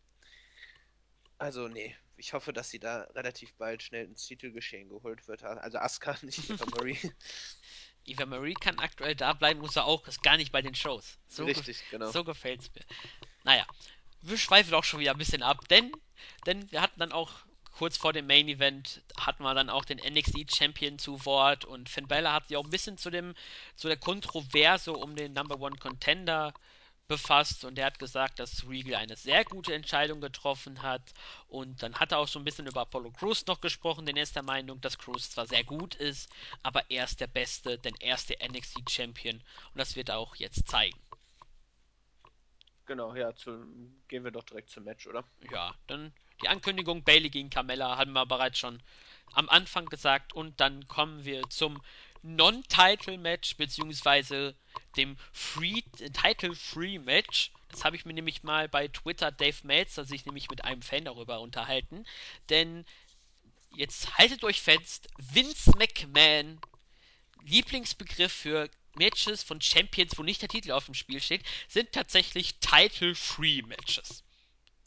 Also, nee, ich hoffe, dass sie da relativ bald schnell ins Titelgeschehen geholt wird. Also Asuka, nicht Eva Marie. Eva Marie kann aktuell da bleiben, muss er auch, ist gar nicht bei den Shows. So, Richtig, genau. so gefällt's mir. Naja, wir schweifen auch schon wieder ein bisschen ab, denn, denn wir hatten dann auch kurz vor dem Main Event hatten wir dann auch den NXT Champion zu Wort und Finn Balor hat sich auch ein bisschen zu dem zu der Kontroverse um den Number One Contender befasst und er hat gesagt, dass Regal eine sehr gute Entscheidung getroffen hat und dann hat er auch so ein bisschen über Apollo Crews noch gesprochen, denn er ist der Meinung, dass Crews zwar sehr gut ist, aber er ist der Beste, denn er ist der NXT Champion und das wird er auch jetzt zeigen. Genau, ja, zu, gehen wir doch direkt zum Match, oder? Ja, dann die Ankündigung Bailey gegen Carmella haben wir bereits schon am Anfang gesagt und dann kommen wir zum Non-Title-Match beziehungsweise dem Free Title-Free-Match. Das habe ich mir nämlich mal bei Twitter Dave Meltzer sich nämlich mit einem Fan darüber unterhalten, denn jetzt haltet euch fest, Vince McMahon Lieblingsbegriff für Matches von Champions, wo nicht der Titel auf dem Spiel steht, sind tatsächlich Title-Free-Matches.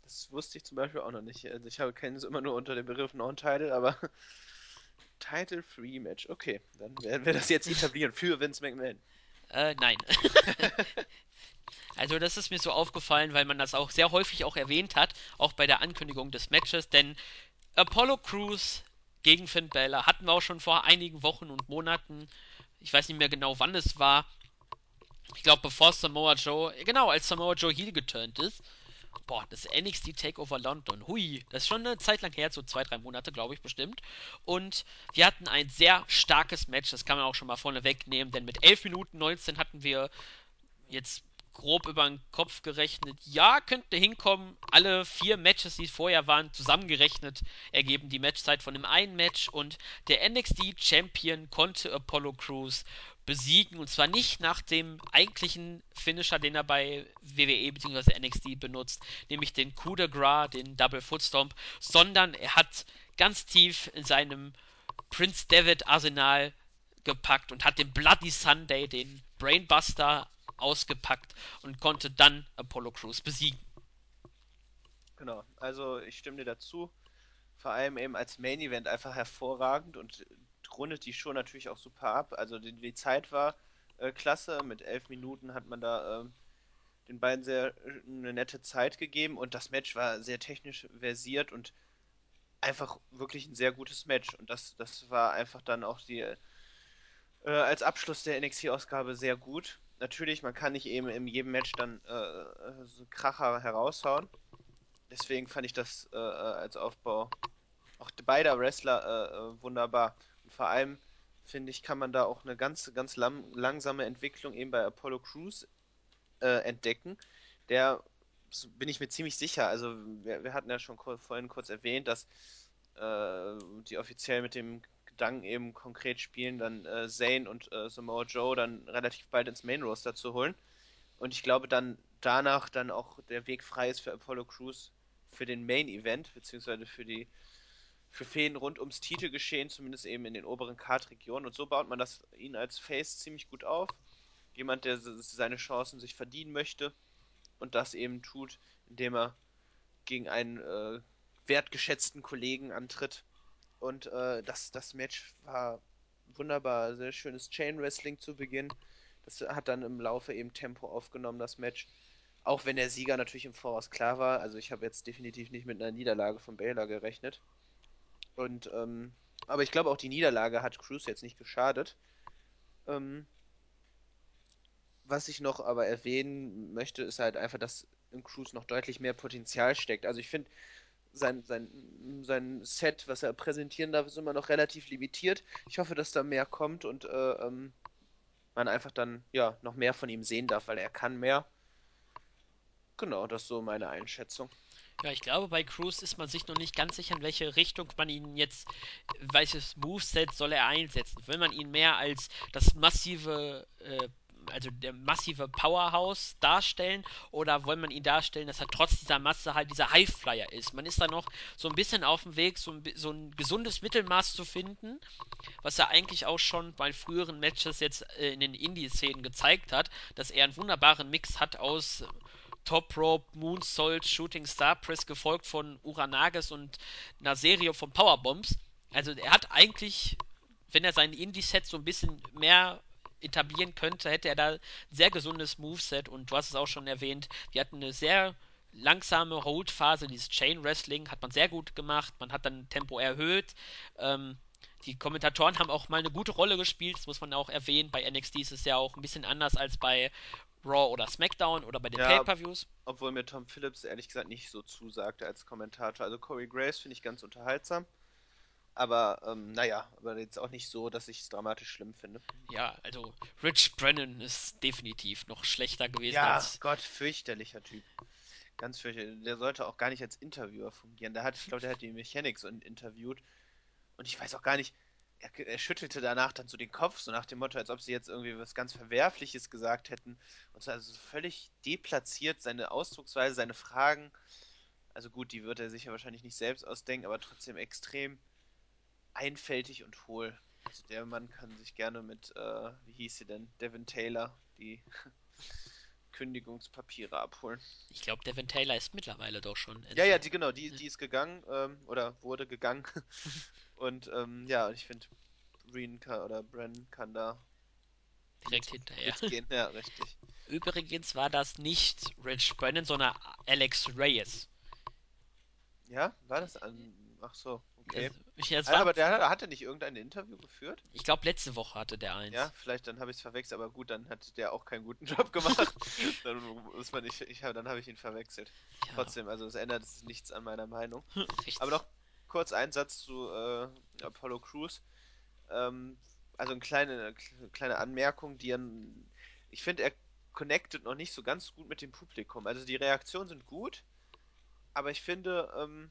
Das wusste ich zum Beispiel auch noch nicht. Also ich habe kenne es immer nur unter dem Begriff Non-Title, aber Title-Free Match. Okay, dann werden wir das jetzt etablieren für Vince McMahon. Äh, nein. Also das ist mir so aufgefallen, weil man das auch sehr häufig auch erwähnt hat, auch bei der Ankündigung des Matches, denn Apollo Crews gegen Finn Balor hatten wir auch schon vor einigen Wochen und Monaten. Ich weiß nicht mehr genau, wann es war. Ich glaube, bevor Samoa Joe, genau, als Samoa Joe Heel geturnt ist. Boah, das NXT Takeover London. Hui, das ist schon eine Zeit lang her, so zwei, drei Monate, glaube ich, bestimmt. Und wir hatten ein sehr starkes Match, das kann man auch schon mal vorne wegnehmen, denn mit 11 Minuten 19 hatten wir jetzt grob über den Kopf gerechnet, ja, könnte hinkommen. Alle vier Matches, die vorher waren, zusammengerechnet, ergeben die Matchzeit von dem einen Match. Und der NXT Champion konnte Apollo Crews besiegen. Und zwar nicht nach dem eigentlichen Finisher, den er bei WWE bzw. NXT benutzt, nämlich den Coup de Gras, den Double Foot Stomp, sondern er hat ganz tief in seinem Prince David Arsenal gepackt und hat den Bloody Sunday, den Brainbuster, ausgepackt und konnte dann Apollo Crews besiegen. Genau, also ich stimme dir dazu. Vor allem eben als Main Event einfach hervorragend und rundet die Show natürlich auch super ab. Also die, die Zeit war äh, klasse. Mit elf Minuten hat man da äh, den beiden sehr äh, eine nette Zeit gegeben und das Match war sehr technisch versiert und einfach wirklich ein sehr gutes Match. Und das, das war einfach dann auch die äh, als Abschluss der NXT-Ausgabe sehr gut. Natürlich, man kann nicht eben in jedem Match dann äh, äh so Kracher heraushauen. Deswegen fand ich das äh, äh als Aufbau auch beider Wrestler äh, wunderbar. Und vor allem, finde ich, kann man da auch eine ganz, ganz lang, langsame Entwicklung eben bei Apollo Crews äh, entdecken. Der bin ich mir ziemlich sicher. Also wir, wir hatten ja schon vorhin kurz erwähnt, dass äh, die offiziell mit dem Gedanken eben konkret spielen, dann äh, Zane und äh, Samoa Joe dann relativ bald ins Main Roster zu holen. Und ich glaube dann danach dann auch der Weg frei ist für Apollo Crews für den Main Event, beziehungsweise für die für Feen rund ums Titelgeschehen, zumindest eben in den oberen Card-Regionen. Und so baut man das ihn als Face ziemlich gut auf. Jemand, der seine Chancen sich verdienen möchte und das eben tut, indem er gegen einen äh, wertgeschätzten Kollegen antritt. Und äh, das, das Match war wunderbar, sehr schönes Chain Wrestling zu Beginn. Das hat dann im Laufe eben Tempo aufgenommen, das Match. Auch wenn der Sieger natürlich im Voraus klar war. Also ich habe jetzt definitiv nicht mit einer Niederlage von Baylor gerechnet. Und, ähm, aber ich glaube auch die Niederlage hat Cruz jetzt nicht geschadet. Ähm, was ich noch aber erwähnen möchte, ist halt einfach, dass in Cruz noch deutlich mehr Potenzial steckt. Also ich finde, sein, sein, sein Set, was er präsentieren darf, ist immer noch relativ limitiert. Ich hoffe, dass da mehr kommt und äh, ähm, man einfach dann ja noch mehr von ihm sehen darf, weil er kann mehr. Genau, das ist so meine Einschätzung. Ja, ich glaube, bei Cruz ist man sich noch nicht ganz sicher, in welche Richtung man ihn jetzt, welches Moveset soll er einsetzen. Will man ihn mehr als das massive, äh, also der massive Powerhouse darstellen oder will man ihn darstellen, dass er trotz dieser Masse halt dieser Highflyer ist? Man ist da noch so ein bisschen auf dem Weg, so ein, so ein gesundes Mittelmaß zu finden, was er eigentlich auch schon bei früheren Matches jetzt äh, in den Indie-Szenen gezeigt hat, dass er einen wunderbaren Mix hat aus Top Rope, Moonsault, Shooting Star Press, gefolgt von Uranages und einer Serie von Powerbombs. Also er hat eigentlich, wenn er sein Indie-Set so ein bisschen mehr etablieren könnte, hätte er da ein sehr gesundes Moveset und du hast es auch schon erwähnt, wir hatten eine sehr langsame Hold-Phase, dieses Chain Wrestling hat man sehr gut gemacht, man hat dann Tempo erhöht, ähm, die Kommentatoren haben auch mal eine gute Rolle gespielt, das muss man auch erwähnen. Bei NXT ist es ja auch ein bisschen anders als bei Raw oder SmackDown oder bei den ja, Pay-Per-Views. Obwohl mir Tom Phillips ehrlich gesagt nicht so zusagte als Kommentator. Also Corey Graves finde ich ganz unterhaltsam. Aber ähm, naja, aber jetzt auch nicht so, dass ich es dramatisch schlimm finde. Ja, also Rich Brennan ist definitiv noch schlechter gewesen ja, als. Gott, fürchterlicher Typ. Ganz fürchterlich. Der sollte auch gar nicht als Interviewer fungieren. Der hat, ich glaube, der hat die Mechanics interviewt. Und ich weiß auch gar nicht, er, er, schüttelte danach dann so den Kopf, so nach dem Motto, als ob sie jetzt irgendwie was ganz Verwerfliches gesagt hätten. Und so also völlig deplatziert, seine Ausdrucksweise, seine Fragen. Also gut, die wird er sich ja wahrscheinlich nicht selbst ausdenken, aber trotzdem extrem einfältig und hohl. Also der Mann kann sich gerne mit, äh, wie hieß sie denn, Devin Taylor, die Kündigungspapiere abholen. Ich glaube, Devin Taylor ist mittlerweile doch schon. Ja, ja, die genau, die, die ist gegangen ähm, oder wurde gegangen. Und ähm, ja, ich finde, Breen kann, oder Bren kann da direkt hinterher gehen. Ja, richtig. Übrigens war das nicht Rich Brennan, sondern Alex Reyes. Ja, war das an. Ach so, okay. War, aber der hatte nicht irgendein Interview geführt? Ich glaube, letzte Woche hatte der eins. Ja, vielleicht dann habe ich es verwechselt, aber gut, dann hat der auch keinen guten Job gemacht. dann muss man nicht, ich, dann habe ich ihn verwechselt. Ja. Trotzdem, also es ändert nichts an meiner Meinung. Richtig. Aber noch kurz ein Satz zu äh, Apollo Crews. Ähm, also eine kleine, kleine Anmerkung, die an, ich finde, er connectet noch nicht so ganz gut mit dem Publikum. Also die Reaktionen sind gut, aber ich finde, ähm,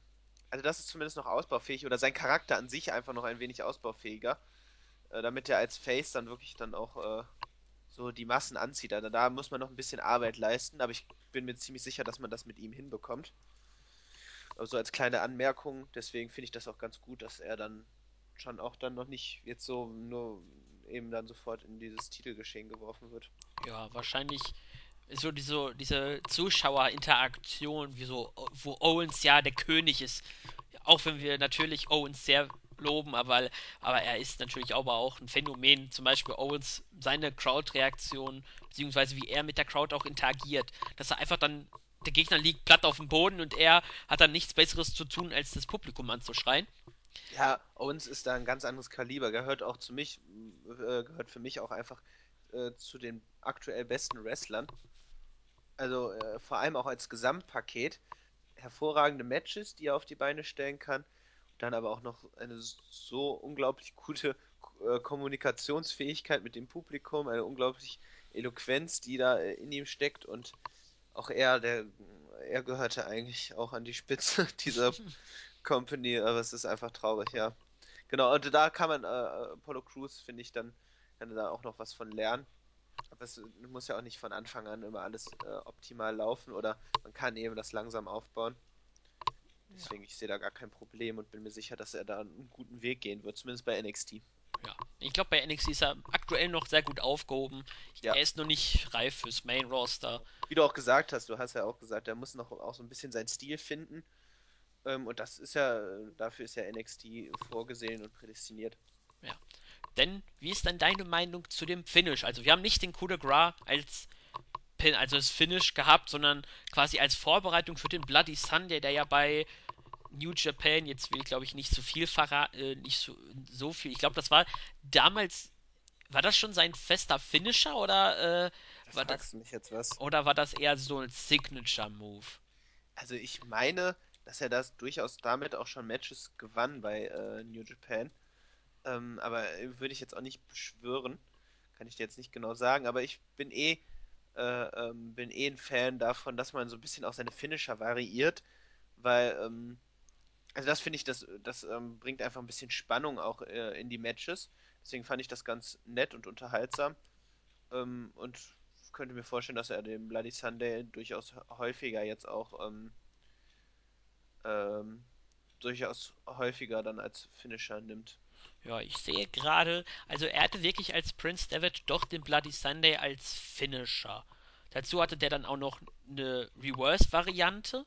also das ist zumindest noch ausbaufähig oder sein Charakter an sich einfach noch ein wenig ausbaufähiger, äh, damit er als Face dann wirklich dann auch äh, so die Massen anzieht. Also da muss man noch ein bisschen Arbeit leisten, aber ich bin mir ziemlich sicher, dass man das mit ihm hinbekommt. Also als kleine Anmerkung, deswegen finde ich das auch ganz gut, dass er dann schon auch dann noch nicht jetzt so nur eben dann sofort in dieses Titelgeschehen geworfen wird. Ja, wahrscheinlich so diese, diese Zuschauerinteraktion, wie so, wo Owens ja der König ist. Auch wenn wir natürlich Owens sehr loben, aber, aber er ist natürlich aber auch ein Phänomen. Zum Beispiel Owens, seine Crowd-Reaktion, beziehungsweise wie er mit der Crowd auch interagiert. Dass er einfach dann, der Gegner liegt platt auf dem Boden und er hat dann nichts Besseres zu tun, als das Publikum anzuschreien. Ja, Owens ist da ein ganz anderes Kaliber. Gehört auch zu mich, äh, gehört für mich auch einfach äh, zu den aktuell besten Wrestlern. Also äh, vor allem auch als Gesamtpaket. Hervorragende Matches, die er auf die Beine stellen kann. Dann aber auch noch eine so unglaublich gute äh, Kommunikationsfähigkeit mit dem Publikum, eine unglaubliche Eloquenz, die da äh, in ihm steckt. Und auch er, der, er gehörte eigentlich auch an die Spitze dieser Company, aber es ist einfach traurig, ja. Genau, und da kann man äh, Apollo Crews, finde ich, dann kann da auch noch was von lernen. Aber es muss ja auch nicht von Anfang an immer alles äh, optimal laufen oder man kann eben das langsam aufbauen. Ja. Deswegen, ich sehe da gar kein Problem und bin mir sicher, dass er da einen guten Weg gehen wird, zumindest bei NXT. Ja, ich glaube, bei NXT ist er aktuell noch sehr gut aufgehoben. Ja, Er ist noch nicht reif fürs Main Roster. wie du auch gesagt hast, du hast ja auch gesagt, er muss noch auch so ein bisschen seinen Stil finden. Ähm, und das ist ja, dafür ist ja NXT vorgesehen und prädestiniert. Ja. Denn, wie ist denn deine Meinung zu dem Finish? Also, wir haben nicht den Coup de Gras als Pin, also als Finish gehabt, sondern quasi als Vorbereitung für den Bloody Sunday, der ja bei New Japan, jetzt will ich glaube ich nicht so viel verraten, äh, nicht so, so viel. Ich glaube, das war damals, war das schon sein fester Finisher oder, äh, Da war das, mich jetzt was. oder war das eher so ein Signature-Move? Also ich meine, dass er das durchaus damit auch schon Matches gewann bei äh, New Japan. Ähm, aber äh, würde ich jetzt auch nicht beschwören. Kann ich dir jetzt nicht genau sagen. Aber ich bin eh, äh, ähm, bin eh ein Fan davon, dass man so ein bisschen auch seine Finisher variiert. Weil, ähm, also das finde ich, das, das ähm, bringt einfach ein bisschen Spannung auch äh, in die Matches. Deswegen fand ich das ganz nett und unterhaltsam. Ähm, und könnte mir vorstellen, dass er den Bloody Sunday durchaus häufiger jetzt auch ähm, durchaus häufiger dann als Finisher nimmt. Ja, ich sehe gerade, also er hatte wirklich als Prince Devitt doch den Bloody Sunday als Finisher. Dazu hatte der dann auch noch eine Reverse-Variante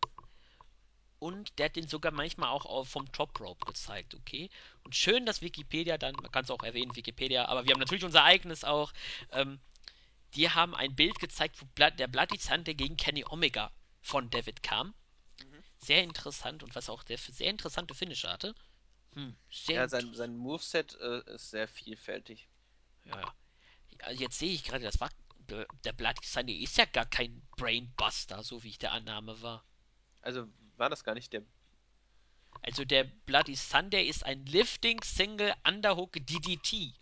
und der hat den sogar manchmal auch vom Top Rope gezeigt, okay? Und schön, dass Wikipedia dann, man kann es auch erwähnen, Wikipedia, aber wir haben natürlich unser eigenes auch, ähm, die haben ein Bild gezeigt, wo Bla der Bloody Sunday gegen Kenny Omega von David kam. Mhm. Sehr interessant und was auch der für sehr interessante Finisher hatte. Hm, Ja, sein, sein Moveset äh, ist sehr vielfältig. Ja, ja. Ja, Jetzt sehe ich gerade, das war. Der Bloody Sunday ist ja gar kein Brainbuster, so wie ich der Annahme war. Also war das gar nicht der. Also der Bloody Sunday ist ein Lifting Single Underhook DDT.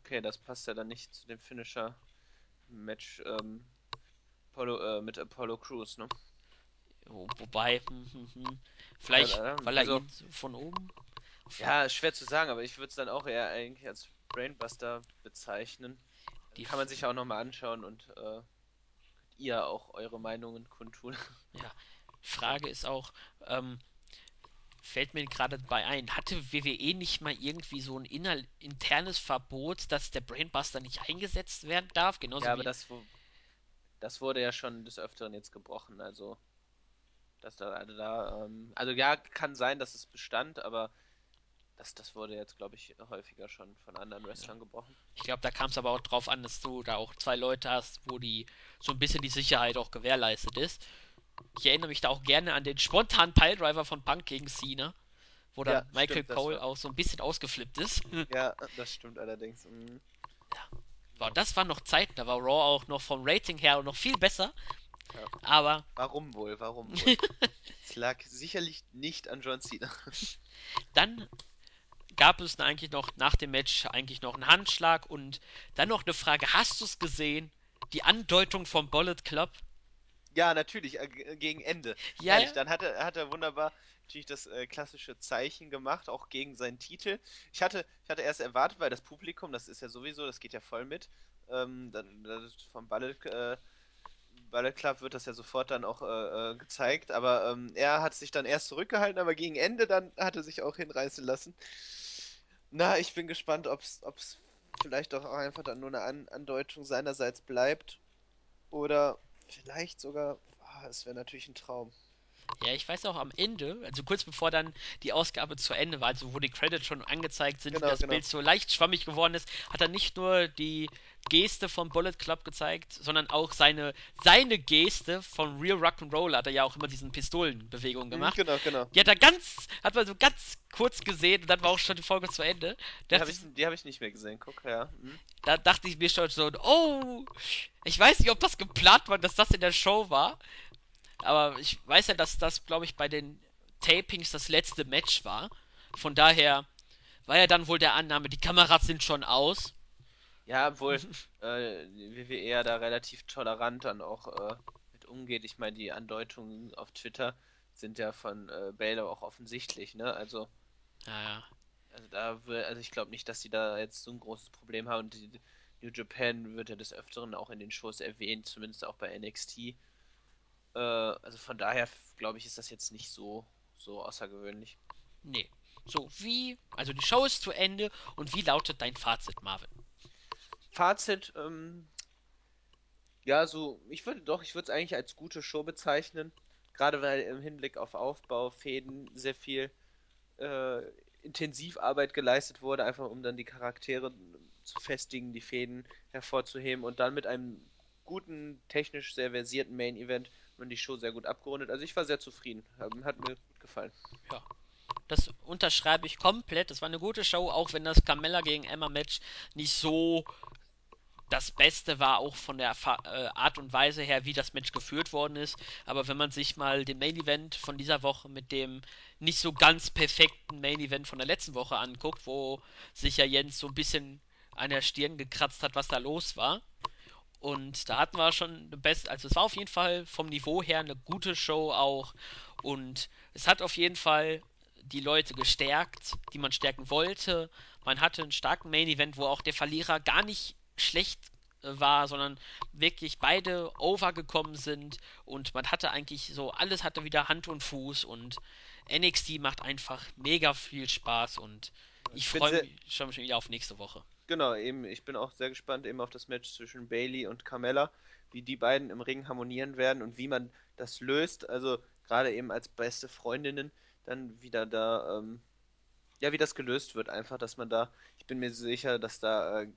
Okay, das passt ja dann nicht zu dem Finisher-Match ähm, Apollo, äh, mit Apollo Crews, ne? Wo- Wobei, hm, hm, hm, Ja, vielleicht, da- weil er also, ihn von oben. Ja, schwer zu sagen, aber ich würde es dann auch eher eigentlich als Brainbuster bezeichnen. Die, kann man sich auch nochmal anschauen und äh, ihr auch eure Meinungen kundtun. ja, Frage ist auch, ähm, fällt mir gerade bei ein, hatte WWE nicht mal irgendwie so ein inner, internes Verbot, dass der Brainbuster nicht eingesetzt werden darf? Ja, Genauso aber wie. das, wo- das wurde ja schon des Öfteren jetzt gebrochen, also. Dass da, also da, ähm, also ja, kann sein, dass es bestand, aber das, das wurde jetzt, glaube ich, häufiger schon von anderen Ja. Wrestlern gebrochen. Ich glaube, da kam es aber auch drauf an, dass du da auch zwei Leute hast, wo die so ein bisschen die Sicherheit auch gewährleistet ist. Ich erinnere mich da auch gerne an den spontanen Piledriver von Punk gegen Cena, wo Ja, dann Michael stimmt, Cole auch so ein bisschen ausgeflippt ist. Ja, das stimmt allerdings. Mhm, Wow, genau. das war noch Zeit, da war Raw auch noch vom Rating her noch viel besser, Ja. aber Warum wohl? Warum wohl? Es lag sicherlich nicht an John Cena. dann gab es dann eigentlich noch nach dem Match eigentlich noch einen Handschlag und dann noch eine Frage, hast du es gesehen? Die Andeutung vom Bullet Club? Ja, natürlich, äh, gegen Ende. Ja, ja, dann hat er, hat er wunderbar natürlich das äh, klassische Zeichen gemacht, auch gegen seinen Titel. Ich hatte, ich hatte erst erwartet, weil das Publikum, das ist ja sowieso, das geht ja voll mit. Ähm, dann, das vom Ballet, äh, Ballet Club wird das ja sofort dann auch äh, äh, gezeigt, aber ähm, er hat sich dann erst zurückgehalten, aber gegen Ende dann hat er sich auch hinreißen lassen. Na, ich bin gespannt, ob's, ob's vielleicht auch einfach dann nur eine An Andeutung seinerseits bleibt. Oder vielleicht sogar, ah, es wäre natürlich ein Traum. Ja, ich weiß auch am Ende, also kurz bevor dann die Ausgabe zu Ende war, also wo die Credits schon angezeigt sind, Genau, das genau. Bild so leicht schwammig geworden ist, hat er nicht nur die Geste vom Bullet Club gezeigt, sondern auch seine, seine Geste von Real Rock'n'Roll hat er ja auch immer diesen Pistolenbewegungen Hm, gemacht. genau, genau. Die hat er ganz, hat man so ganz kurz gesehen und dann war auch schon die Folge zu Ende. Die Da habe dachte ich, ich, die hab ich nicht mehr gesehen. Guck, ja. Hm. da dachte ich mir schon so, oh, ich weiß nicht, ob das geplant war, dass das in der Show war. Aber ich weiß ja, dass das, glaube ich, bei den Tapings das letzte Match war. Von daher war ja dann wohl der Annahme, die Kameras sind schon aus. Ja, obwohl äh, WWE ja da relativ tolerant dann auch äh, mit umgeht. Ich meine, die Andeutungen auf Twitter sind ja von äh, Baylor auch offensichtlich, ne? Also, Naja, also da will, also ich glaube nicht, dass die da jetzt so ein großes Problem haben. Und die, New Japan wird ja des Öfteren auch in den Shows erwähnt, zumindest auch bei NXT. Äh, also von daher glaube ich, ist das jetzt nicht so, so außergewöhnlich. nee. So, wie, also die Show ist zu Ende und wie lautet dein Fazit, Marvin? Fazit, ähm, ja, so, ich würde doch, ich würde es eigentlich als gute Show bezeichnen. Gerade weil im Hinblick auf Aufbau, Fäden sehr viel äh, Intensivarbeit geleistet wurde, einfach um dann die Charaktere zu festigen, die Fäden hervorzuheben und dann mit einem guten, technisch sehr versierten Main Event man die Show sehr gut abgerundet. Also ich war sehr zufrieden. Ähm, Hat mir gut gefallen. Ja, das unterschreibe ich komplett. Das war eine gute Show, auch wenn das Carmella gegen Emma Match nicht so das Beste war auch von der äh, Art und Weise her, wie das Match geführt worden ist. Aber wenn man sich mal den Main Event von dieser Woche mit dem nicht so ganz perfekten Main Event von der letzten Woche anguckt, wo sich ja Jens so ein bisschen an der Stirn gekratzt hat, was da los war. Und da hatten wir schon eine beste, also es war auf jeden Fall vom Niveau her eine gute Show auch. Und es hat auf jeden Fall die Leute gestärkt, die man stärken wollte. Man hatte einen starken Main Event, wo auch der Verlierer gar nicht schlecht äh, war, sondern wirklich beide overgekommen sind und man hatte eigentlich so, alles hatte wieder Hand und Fuß und NXT macht einfach mega viel Spaß und ich Ich freue mich schon wieder auf nächste Woche. Genau, eben, ich bin auch sehr gespannt eben auf das Match zwischen Bailey und Carmella, wie die beiden im Ring harmonieren werden und wie man das löst. Also gerade eben als beste Freundinnen dann wieder da ähm, Ja, wie das gelöst wird, einfach, dass man da, ich bin mir sicher, dass da äh,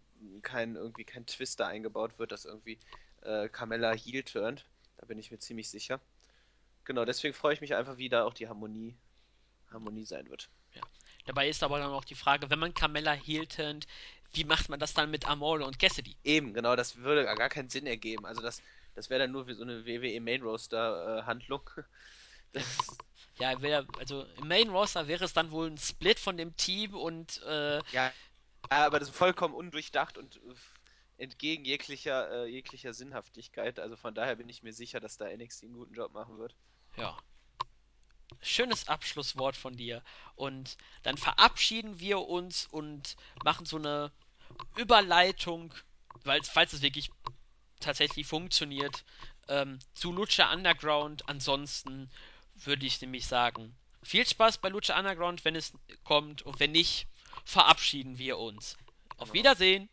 kein irgendwie kein Twister eingebaut wird, dass irgendwie äh, Carmella heel turnt. Da bin ich mir ziemlich sicher. Genau, deswegen freue ich mich einfach, wie da auch die Harmonie, Harmonie sein wird. Ja. Dabei ist aber dann auch die Frage, wenn man Carmella heel turnt, wie macht man das dann mit Amore und Cassidy? Eben, genau, das würde gar keinen Sinn ergeben. Also das, das wäre dann nur wie so eine WWE Main Roster äh, Handlung. Das, Ja, wär, also im Main Roster wäre es dann wohl ein Split von dem Team und äh, ja, aber das ist vollkommen undurchdacht und äh, entgegen jeglicher, äh, jeglicher Sinnhaftigkeit. Also von daher bin ich mir sicher, dass da NXT einen guten Job machen wird. ja, schönes Abschlusswort von dir. Und dann verabschieden wir uns und machen so eine Überleitung, weil falls es wirklich tatsächlich funktioniert, ähm, zu Lucha Underground. Ansonsten würde ich nämlich sagen, viel Spaß bei Lucha Underground, wenn es kommt. Und wenn nicht, verabschieden wir uns. Auf. Wiedersehen.